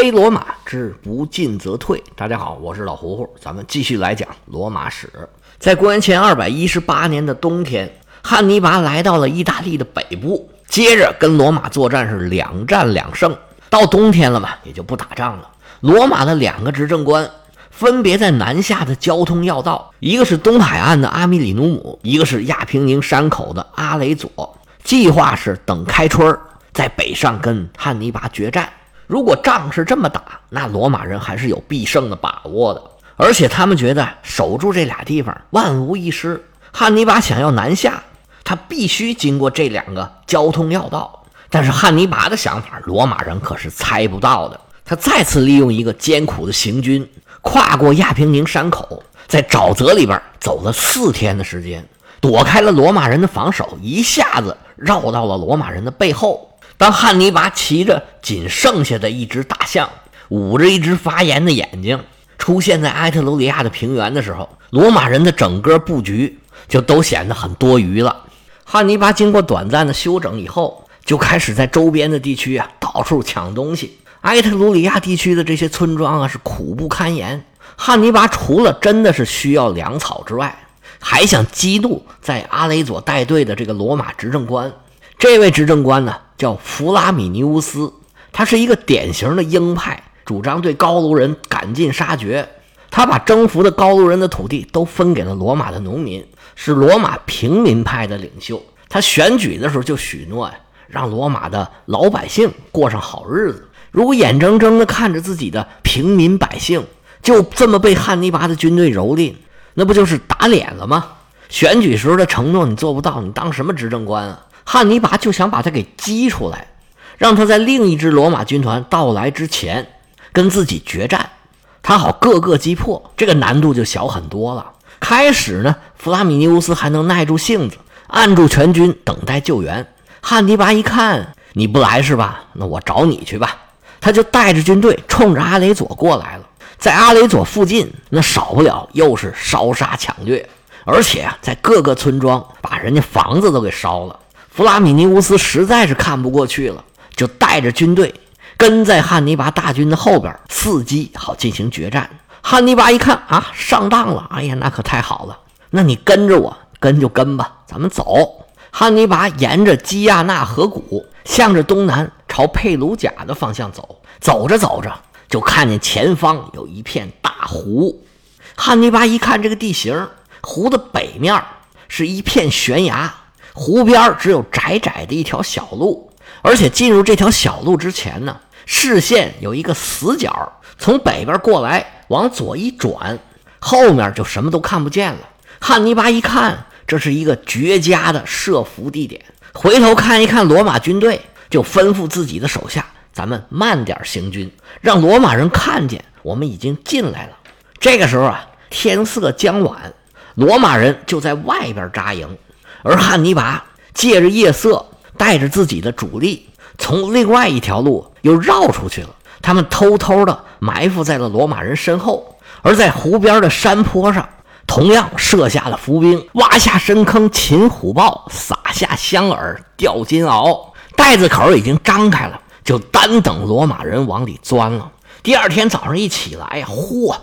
黑罗马之不进则退。大家好，我是老胡胡，咱们继续来讲罗马史。在公元前二百一十八年的冬天，汉尼拔来到了意大利的北部，接着跟罗马作战是两战两胜。到冬天了嘛，也就不打仗了。罗马的两个执政官分别在南下的交通要道，一个是东海岸的阿米里努姆，一个是亚平宁山口的阿雷佐。计划是等开春儿在北上跟汉尼拔决战。如果仗是这么打，那罗马人还是有必胜的把握的。而且他们觉得守住这俩地方万无一失。汉尼拔想要南下，他必须经过这两个交通要道。但是汉尼拔的想法，罗马人可是猜不到的。他再次利用一个艰苦的行军，跨过亚平宁山口，在沼泽里边走了四天的时间，躲开了罗马人的防守，一下子绕到了罗马人的背后。当汉尼拔骑着仅剩下的一只大象，捂着一只发炎的眼睛，出现在埃特鲁里亚的平原的时候，罗马人的整个布局就都显得很多余了。汉尼拔经过短暂的休整以后，就开始在周边的地区啊到处抢东西。埃特鲁里亚地区的这些村庄啊是苦不堪言。汉尼拔除了真的是需要粮草之外，还想激怒在阿雷佐带队的这个罗马执政官。这位执政官呢？叫弗拉米尼乌斯，他是一个典型的鹰派，主张对高卢人赶尽杀绝。他把征服的高卢人的土地都分给了罗马的农民，是罗马平民派的领袖。他选举的时候就许诺呀，让罗马的老百姓过上好日子。如果眼睁睁地看着自己的平民百姓就这么被汉尼拔的军队蹂躏，那不就是打脸了吗？选举时候的承诺你做不到，你当什么执政官啊？汉尼拔就想把他给激出来，让他在另一支罗马军团到来之前跟自己决战，他好各个击破，这个难度就小很多了。开始呢，弗拉米尼乌斯还能耐住性子，按住全军等待救援。汉尼拔一看你不来是吧？那我找你去吧。他就带着军队冲着阿雷佐过来了。在阿雷佐附近，那少不了又是烧杀抢掠，而且啊，在各个村庄把人家房子都给烧了。弗拉米尼乌斯实在是看不过去了，就带着军队跟在汉尼拔大军的后边，伺机好进行决战。汉尼拔一看啊，上当了！哎呀，那可太好了！那你跟着我，跟就跟吧，咱们走。汉尼拔沿着基亚纳河谷，向着东南朝佩鲁贾的方向走。走着走着，就看见前方有一片大湖。汉尼拔一看这个地形，湖的北面是一片悬崖。湖边只有窄窄的一条小路，而且进入这条小路之前呢，视线有一个死角，从北边过来，往左一转，后面就什么都看不见了。汉尼拔一看，这是一个绝佳的设伏地点，回头看一看罗马军队，就吩咐自己的手下：“咱们慢点行军，让罗马人看见我们已经进来了。”这个时候啊，天色将晚，罗马人就在外边扎营。而汉尼拔借着夜色，带着自己的主力，从另外一条路又绕出去了。他们偷偷的埋伏在了罗马人身后，而在湖边的山坡上，同样设下了伏兵，挖下深坑擒虎豹，撒下香饵钓金鳌。袋子口已经张开了，就单等罗马人往里钻了。第二天早上一起来呀，嚯，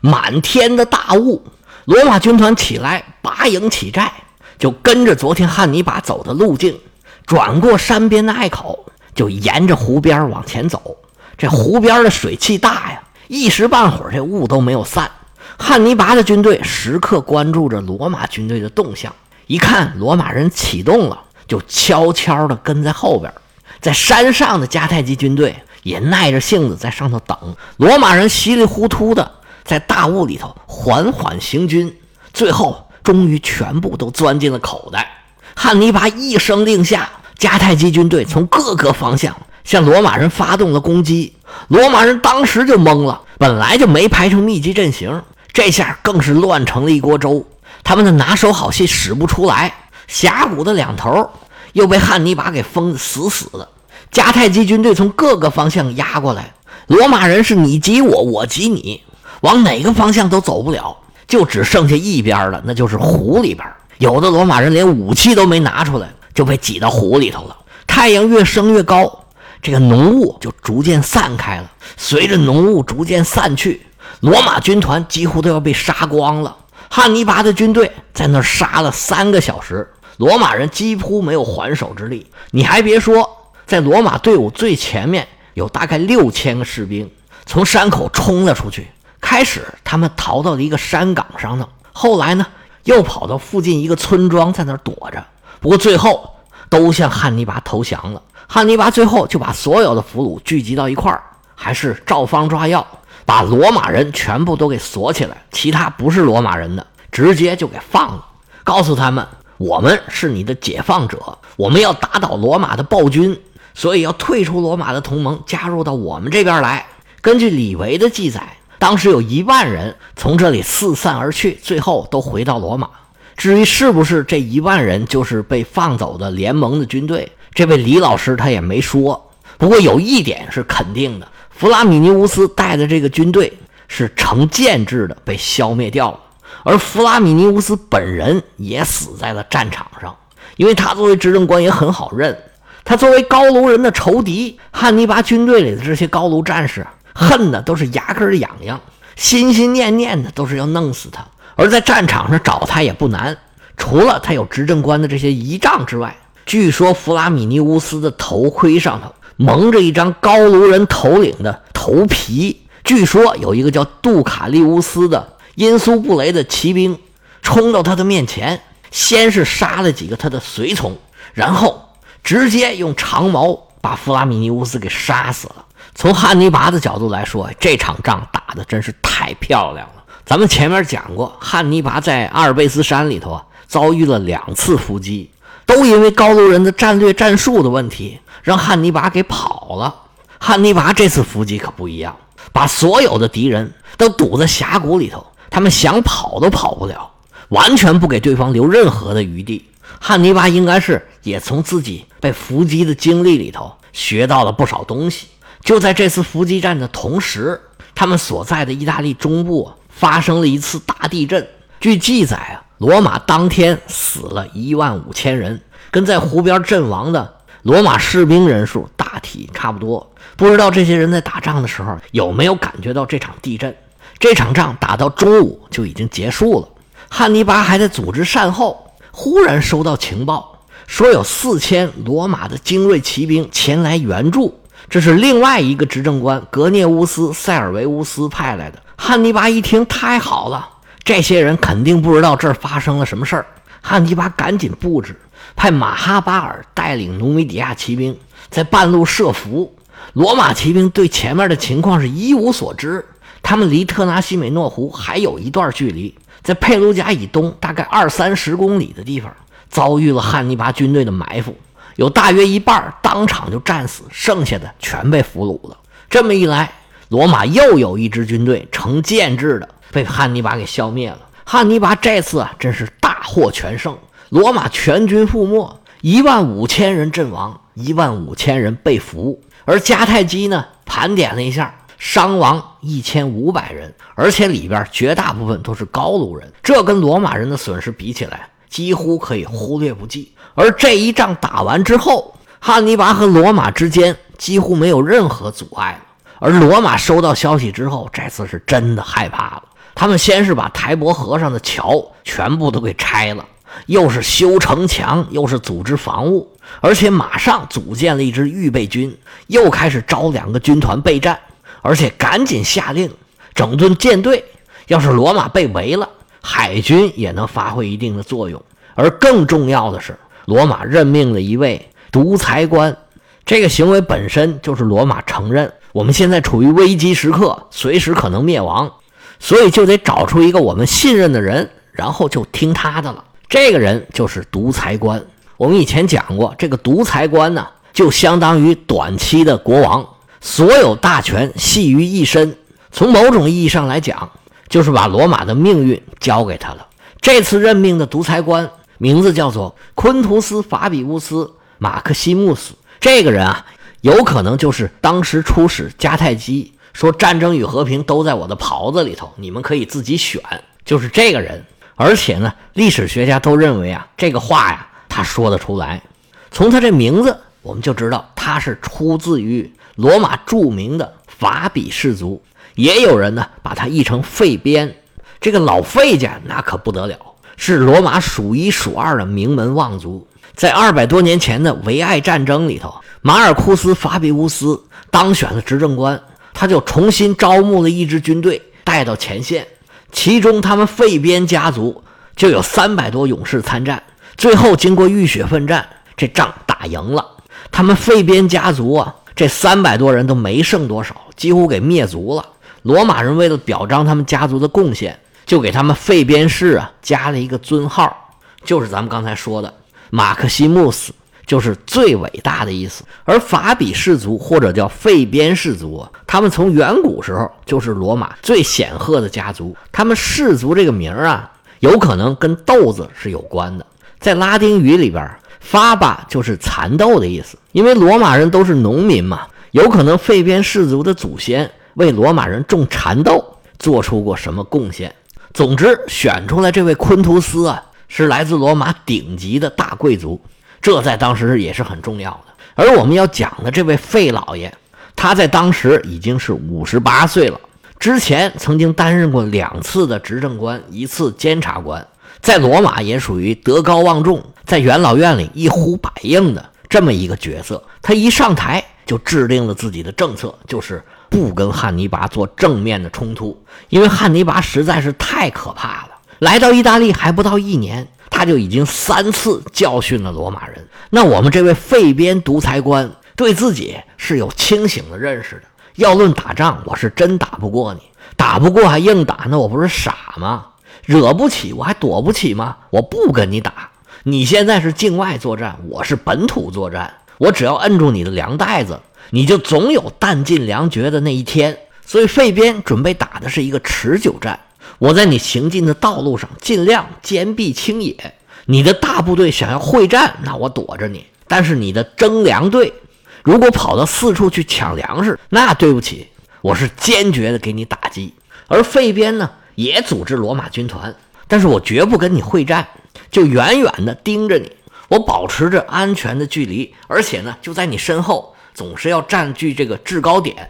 满天的大雾，罗马军团起来拔营起寨。就跟着昨天汉尼拔走的路径，转过山边的隘口，就沿着湖边往前走。这湖边的水汽大呀，一时半会儿这雾都没有散。汉尼拔的军队时刻关注着罗马军队的动向，一看罗马人启动了，就悄悄地跟在后边。在山上的迦太基军队也耐着性子在上头等。罗马人稀里糊涂的在大雾里头缓缓行军，最后。终于全部都钻进了口袋。汉尼拔一声令下，迦太基军队从各个方向向罗马人发动了攻击。罗马人当时就懵了，本来就没排成密集阵型，这下更是乱成了一锅粥。他们的拿手好戏使不出来，峡谷的两头又被汉尼拔给封得死死的。迦太基军队从各个方向压过来，罗马人是你挤我，我挤你，往哪个方向都走不了。就只剩下一边了，那就是湖里边。有的罗马人连武器都没拿出来，就被挤到湖里头了。太阳越升越高，这个浓雾就逐渐散开了。随着浓雾逐渐散去，罗马军团几乎都要被杀光了。汉尼拔的军队在那儿杀了三个小时，罗马人几乎没有还手之力。你还别说，在罗马队伍最前面有大概六千个士兵从山口冲了出去。开始他们逃到了一个山岗上呢，后来呢又跑到附近一个村庄，在那儿躲着。不过最后都向汉尼拔投降了。汉尼拔最后就把所有的俘虏聚集到一块儿，还是照方抓药。把罗马人全部都给锁起来，其他不是罗马人的直接就给放了。告诉他们，我们是你的解放者，我们要打倒罗马的暴君，所以要退出罗马的同盟，加入到我们这边来。根据李维的记载，当时有一万人从这里四散而去，最后都回到罗马。至于是不是这一万人就是被放走的联盟的军队，这位李老师他也没说。不过有一点是肯定的。弗拉米尼乌斯带的这个军队是成建制的被消灭掉了，而弗拉米尼乌斯本人也死在了战场上。因为他作为执政官也很好认，他作为高卢人的仇敌，汉尼拔军队里的这些高卢战士恨的都是牙根痒痒，心心念念的都是要弄死他。而在战场上找他也不难，除了他有执政官的这些仪仗之外，据说弗拉米尼乌斯的头盔上头。蒙着一张高卢人头领的头皮，据说有一个叫杜卡利乌斯的因苏布雷的骑兵冲到他的面前，先是杀了几个他的随从，然后直接用长矛把弗拉米尼乌斯给杀死了。从汉尼拔的角度来说，这场仗打的真是太漂亮了。咱们前面讲过，汉尼拔在阿尔卑斯山里头啊遭遇了两次伏击，都因为高卢人的战略战术的问题。让汉尼拔给跑了。汉尼拔这次伏击可不一样，把所有的敌人都堵在峡谷里头，他们想跑都跑不了，完全不给对方留任何的余地。汉尼拔应该是也从自己被伏击的经历里头学到了不少东西。就在这次伏击战的同时，他们所在的意大利中部发生了一次大地震。据记载啊，罗马当天死了一万五千人，跟在湖边阵亡的。罗马士兵人数大体差不多，不知道这些人在打仗的时候有没有感觉到这场地震？这场仗打到中午就已经结束了。汉尼拔还在组织善后，忽然收到情报，说有四千罗马的精锐骑兵前来援助。这是另外一个执政官格涅乌斯·塞尔维乌斯派来的。汉尼拔一听，太好了，这些人肯定不知道这儿发生了什么事儿。汉尼拔赶紧布置。派马哈巴尔带领努米底亚骑兵在半路设伏，罗马骑兵对前面的情况是一无所知。他们离特纳西美诺湖还有一段距离，在佩鲁贾以东大概二三十公里的地方，遭遇了汉尼拔军队的埋伏，有大约一半当场就战死，剩下的全被俘虏了。这么一来，罗马又有一支军队成建制的被汉尼拔给消灭了。汉尼拔这次啊，真是大获全胜。罗马全军覆没，一万五千人阵亡，一万五千人被俘。而迦太基呢，盘点了一下，伤亡一千五百人，而且里边绝大部分都是高卢人。这跟罗马人的损失比起来，几乎可以忽略不计。而这一仗打完之后，汉尼拔和罗马之间几乎没有任何阻碍了。而罗马收到消息之后，这次是真的害怕了。他们先是把台伯河上的桥全部都给拆了。又是修城墙，又是组织防务，而且马上组建了一支预备军，又开始招两个军团备战，而且赶紧下令整顿舰队。要是罗马被围了，海军也能发挥一定的作用。而更重要的是，罗马任命了一位独裁官，这个行为本身就是罗马承认我们现在处于危机时刻，随时可能灭亡，所以就得找出一个我们信任的人，然后就听他的了。这个人就是独裁官。我们以前讲过，这个独裁官呢，就相当于短期的国王，所有大权系于一身。从某种意义上来讲，就是把罗马的命运交给他了。这次任命的独裁官名字叫做昆图斯·法比乌斯·马克西穆斯。这个人啊，有可能就是当时出使迦太基，说战争与和平都在我的袍子里头，你们可以自己选，就是这个人。而且呢，历史学家都认为啊，这个话呀，他说得出来。从他这名字我们就知道他是出自于罗马著名的法比氏族。也有人呢把他译成费边。这个老费家那可不得了，是罗马数一数二的名门望族。在二百多年前的维埃战争里头，马尔库斯·法比乌斯当选了执政官，他就重新招募了一支军队带到前线，其中他们费边家族就有三百多勇士参战。最后经过浴血奋战，这仗打赢了。他们费边家族啊，这三百多人都没剩多少，几乎给灭族了。罗马人为了表彰他们家族的贡献，就给他们费边氏啊加了一个尊号，就是咱们刚才说的。马克西穆斯就是最伟大的意思，而法比氏族或者叫费边氏族，他们从远古时候就是罗马最显赫的家族。他们氏族这个名儿啊，有可能跟豆子是有关的。在拉丁语里边，发巴就是蚕豆的意思，因为罗马人都是农民嘛，有可能费边氏族的祖先为罗马人种蚕豆做出过什么贡献。总之，选出来这位昆图斯啊。是来自罗马顶级的大贵族，这在当时也是很重要的。而我们要讲的这位费老爷，他在当时已经是五十八岁了，之前曾经担任过两次的执政官，一次监察官，在罗马也属于德高望重，在元老院里一呼百应的这么一个角色。他一上台就制定了自己的政策，就是不跟汉尼拔做正面的冲突，因为汉尼拔实在是太可怕了。来到意大利还不到一年，他就已经三次教训了罗马人。那我们这位废边独裁官对自己是有清醒的认识的。要论打仗，我是真打不过你，打不过还硬打，那我不是傻吗？惹不起我还躲不起吗？我不跟你打。你现在是境外作战，我是本土作战。我只要摁住你的粮袋子，你就总有弹尽粮绝的那一天。所以费边准备打的是一个持久战。我在你行进的道路上尽量坚壁清野。你的大部队想要会战，那我躲着你；但是你的征粮队如果跑到四处去抢粮食，那对不起，我是坚决的给你打击。而费边呢，也组织罗马军团，但是我绝不跟你会战，就远远的盯着你，我保持着安全的距离，而且呢，就在你身后，总是要占据这个制高点。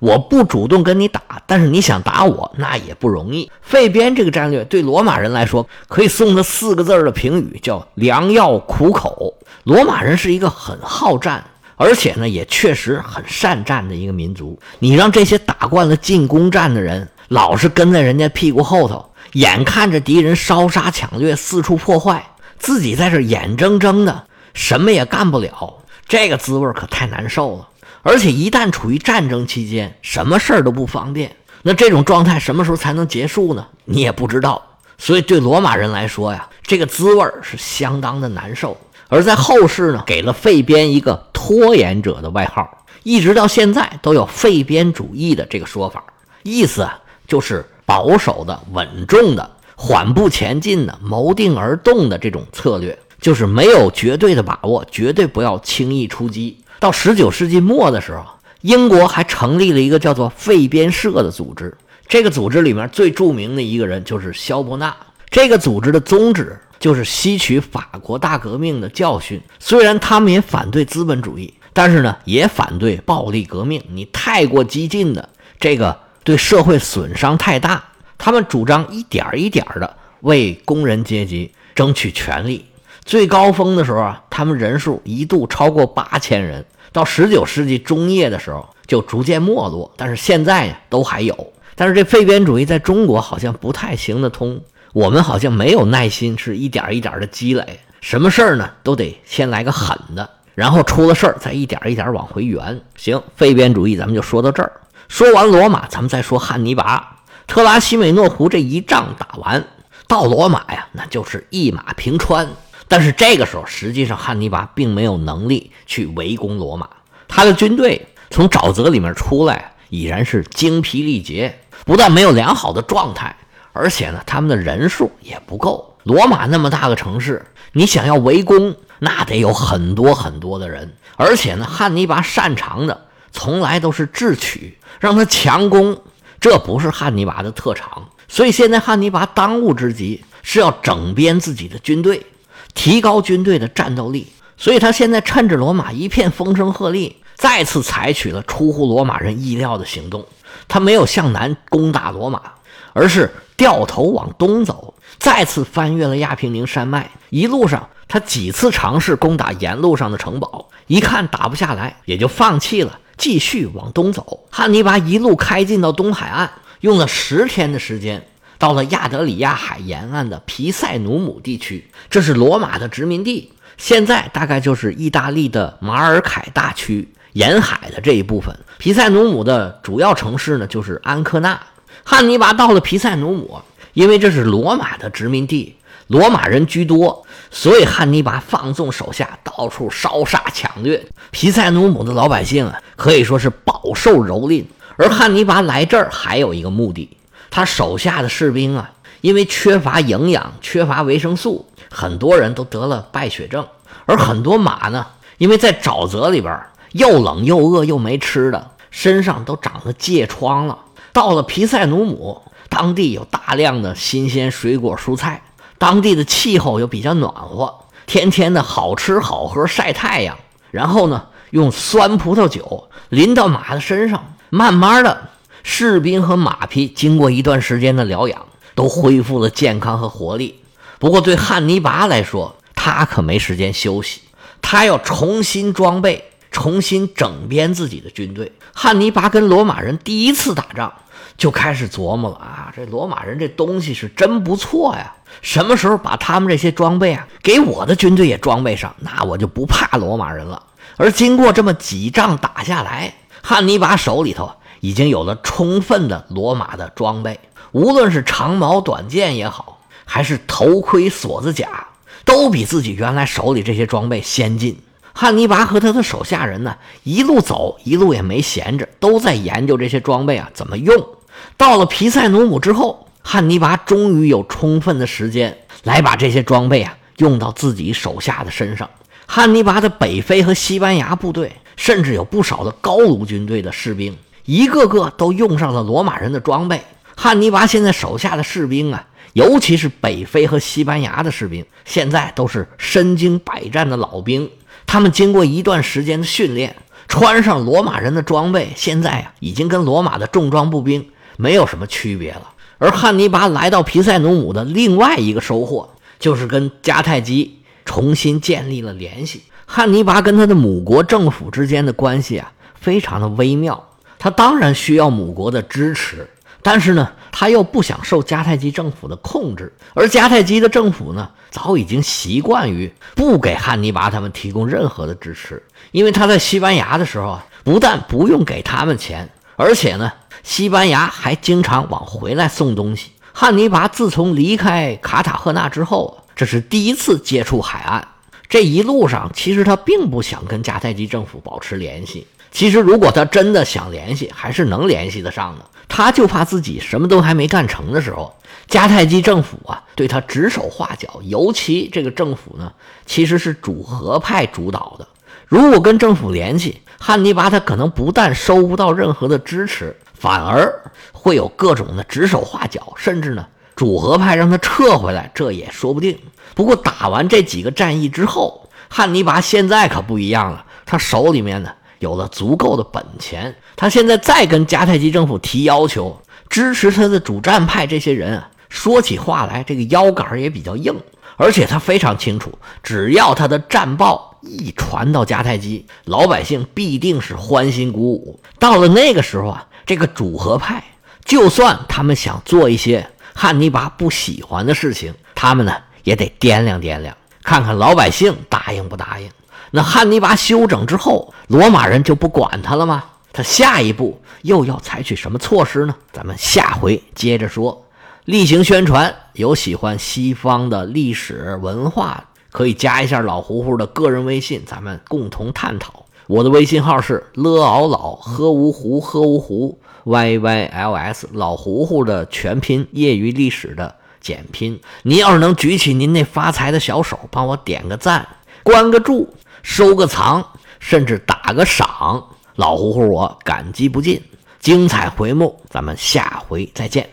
我不主动跟你打，但是你想打我，那也不容易。费边这个战略对罗马人来说，可以送他四个字的评语，叫“良药苦口”。罗马人是一个很好战，而且呢，也确实很善战的一个民族。你让这些打惯了进攻战的人，老是跟在人家屁股后头，眼看着敌人烧杀抢掠、四处破坏，自己在这眼睁睁的什么也干不了，这个滋味可太难受了。而且一旦处于战争期间，什么事儿都不方便。那这种状态什么时候才能结束呢？你也不知道。所以对罗马人来说呀，这个滋味是相当的难受。而在后世呢，给了费边一个拖延者的外号，一直到现在都有费边主义的这个说法，意思啊就是保守的、稳重的、缓步前进的、谋定而动的这种策略，就是没有绝对的把握，绝对不要轻易出击。到十九世纪末的时候，英国还成立了一个叫做费边社的组织。这个组织里面最著名的一个人就是萧伯纳。这个组织的宗旨就是吸取法国大革命的教训。虽然他们也反对资本主义，但是呢，也反对暴力革命。你太过激进的，这个对社会损伤太大。他们主张一点一点的为工人阶级争取权利。最高峰的时候啊，他们人数一度超过八千人。到十九世纪中叶的时候，就逐渐没落。但是现在呀，都还有。但是这废边主义在中国好像不太行得通。我们好像没有耐心，是一点一点的积累。什么事儿呢，都得先来个狠的，然后出了事儿，再一点一点往回圆。行，废边主义咱们就说到这儿。说完罗马，咱们再说汉尼拔。特拉西美诺湖这一仗打完，到罗马呀，那就是一马平川。但是这个时候，实际上汉尼拔并没有能力去围攻罗马。他的军队从沼泽里面出来，已然是精疲力竭，不但没有良好的状态，而且呢，他们的人数也不够。罗马那么大个城市，你想要围攻，那得有很多很多的人。而且呢，汉尼拔擅长的从来都是智取，让他强攻，这不是汉尼拔的特长。所以现在汉尼拔当务之急是要整编自己的军队。提高军队的战斗力，所以他现在趁着罗马一片风声鹤唳，再次采取了出乎罗马人意料的行动。他没有向南攻打罗马，而是掉头往东走，再次翻越了亚平宁山脉。一路上，他几次尝试攻打沿路上的城堡，一看打不下来，也就放弃了，继续往东走。汉尼拔一路开进到东海岸，用了十天的时间。到了亚德里亚海沿岸的皮塞努姆地区，这是罗马的殖民地，现在大概就是意大利的马尔凯大区沿海的这一部分。皮塞努姆的主要城市呢，就是安科纳。汉尼拔到了皮塞努姆，因为这是罗马的殖民地，罗马人居多，所以汉尼拔放纵手下到处烧杀抢掠。皮塞努姆的老百姓啊，可以说是饱受蹂躏。而汉尼拔来这儿还有一个目的。他手下的士兵啊，因为缺乏营养、缺乏维生素，很多人都得了败血症。而很多马呢，因为在沼泽里边又冷又饿又没吃的，身上都长了疥疮了。到了皮塞努姆，当地有大量的新鲜水果蔬菜，当地的气候又比较暖和，天天的好吃好喝晒太阳，然后呢，用酸葡萄酒淋到马的身上，慢慢的。士兵和马匹经过一段时间的疗养，都恢复了健康和活力。不过，对汉尼拔来说，他可没时间休息，他要重新装备、重新整编自己的军队。汉尼拔跟罗马人第一次打仗，就开始琢磨了啊，这罗马人这东西是真不错呀！什么时候把他们这些装备啊，给我的军队也装备上，那我就不怕罗马人了。而经过这么几仗打下来，汉尼拔手里头。已经有了充分的罗马的装备，无论是长矛短剑也好，还是头盔锁子甲，都比自己原来手里这些装备先进。汉尼拔和他的手下人呢，一路走一路也没闲着，都在研究这些装备啊怎么用。到了皮塞努姆之后，汉尼拔终于有充分的时间来把这些装备啊用到自己手下的身上。汉尼拔的北非和西班牙部队，甚至有不少的高卢军队的士兵。一个个都用上了罗马人的装备。汉尼拔现在手下的士兵啊，尤其是北非和西班牙的士兵，现在都是身经百战的老兵。他们经过一段时间的训练，穿上罗马人的装备，现在啊，已经跟罗马的重装步兵没有什么区别了。而汉尼拔来到皮塞努姆的另外一个收获，就是跟迦太基重新建立了联系。汉尼拔跟他的母国政府之间的关系啊，非常的微妙。他当然需要母国的支持，但是呢，他又不想受迦太基政府的控制，而迦太基的政府呢，早已经习惯于不给汉尼拔他们提供任何的支持，因为他在西班牙的时候啊，不但不用给他们钱，而且呢，西班牙还经常往回来送东西。汉尼拔自从离开卡塔赫纳之后，这是第一次接触海岸，这一路上其实他并不想跟迦太基政府保持联系。其实，如果他真的想联系，还是能联系得上的。他就怕自己什么都还没干成的时候，迦太基政府啊对他指手画脚。尤其这个政府呢，其实是主和派主导的。如果跟政府联系，汉尼拔他可能不但收不到任何的支持，反而会有各种的指手画脚，甚至呢主和派让他撤回来，这也说不定。不过打完这几个战役之后，汉尼拔现在可不一样了，他手里面呢。有了足够的本钱，他现在再跟迦太基政府提要求，支持他的主战派这些人啊，说起话来这个腰杆也比较硬，而且他非常清楚，只要他的战报一传到迦太基，老百姓必定是欢欣鼓舞。到了那个时候啊，这个主和派就算他们想做一些汉尼拔不喜欢的事情，他们呢也得掂量掂量，看看老百姓答应不答应。那汉尼拔休整之后，罗马人就不管他了吗？他下一步又要采取什么措施呢？咱们下回接着说。例行宣传：有喜欢西方的历史文化，可以加一下老胡胡的个人微信，咱们共同探讨。我的微信号是 l 敖老喝芜湖喝芜湖 y y l s 老胡胡的全拼，业余历史的简拼。您要是能举起您那发财的小手，帮我点个赞，关个注。收个藏，甚至打个赏，老胡胡我感激不尽。精彩回目，咱们下回再见。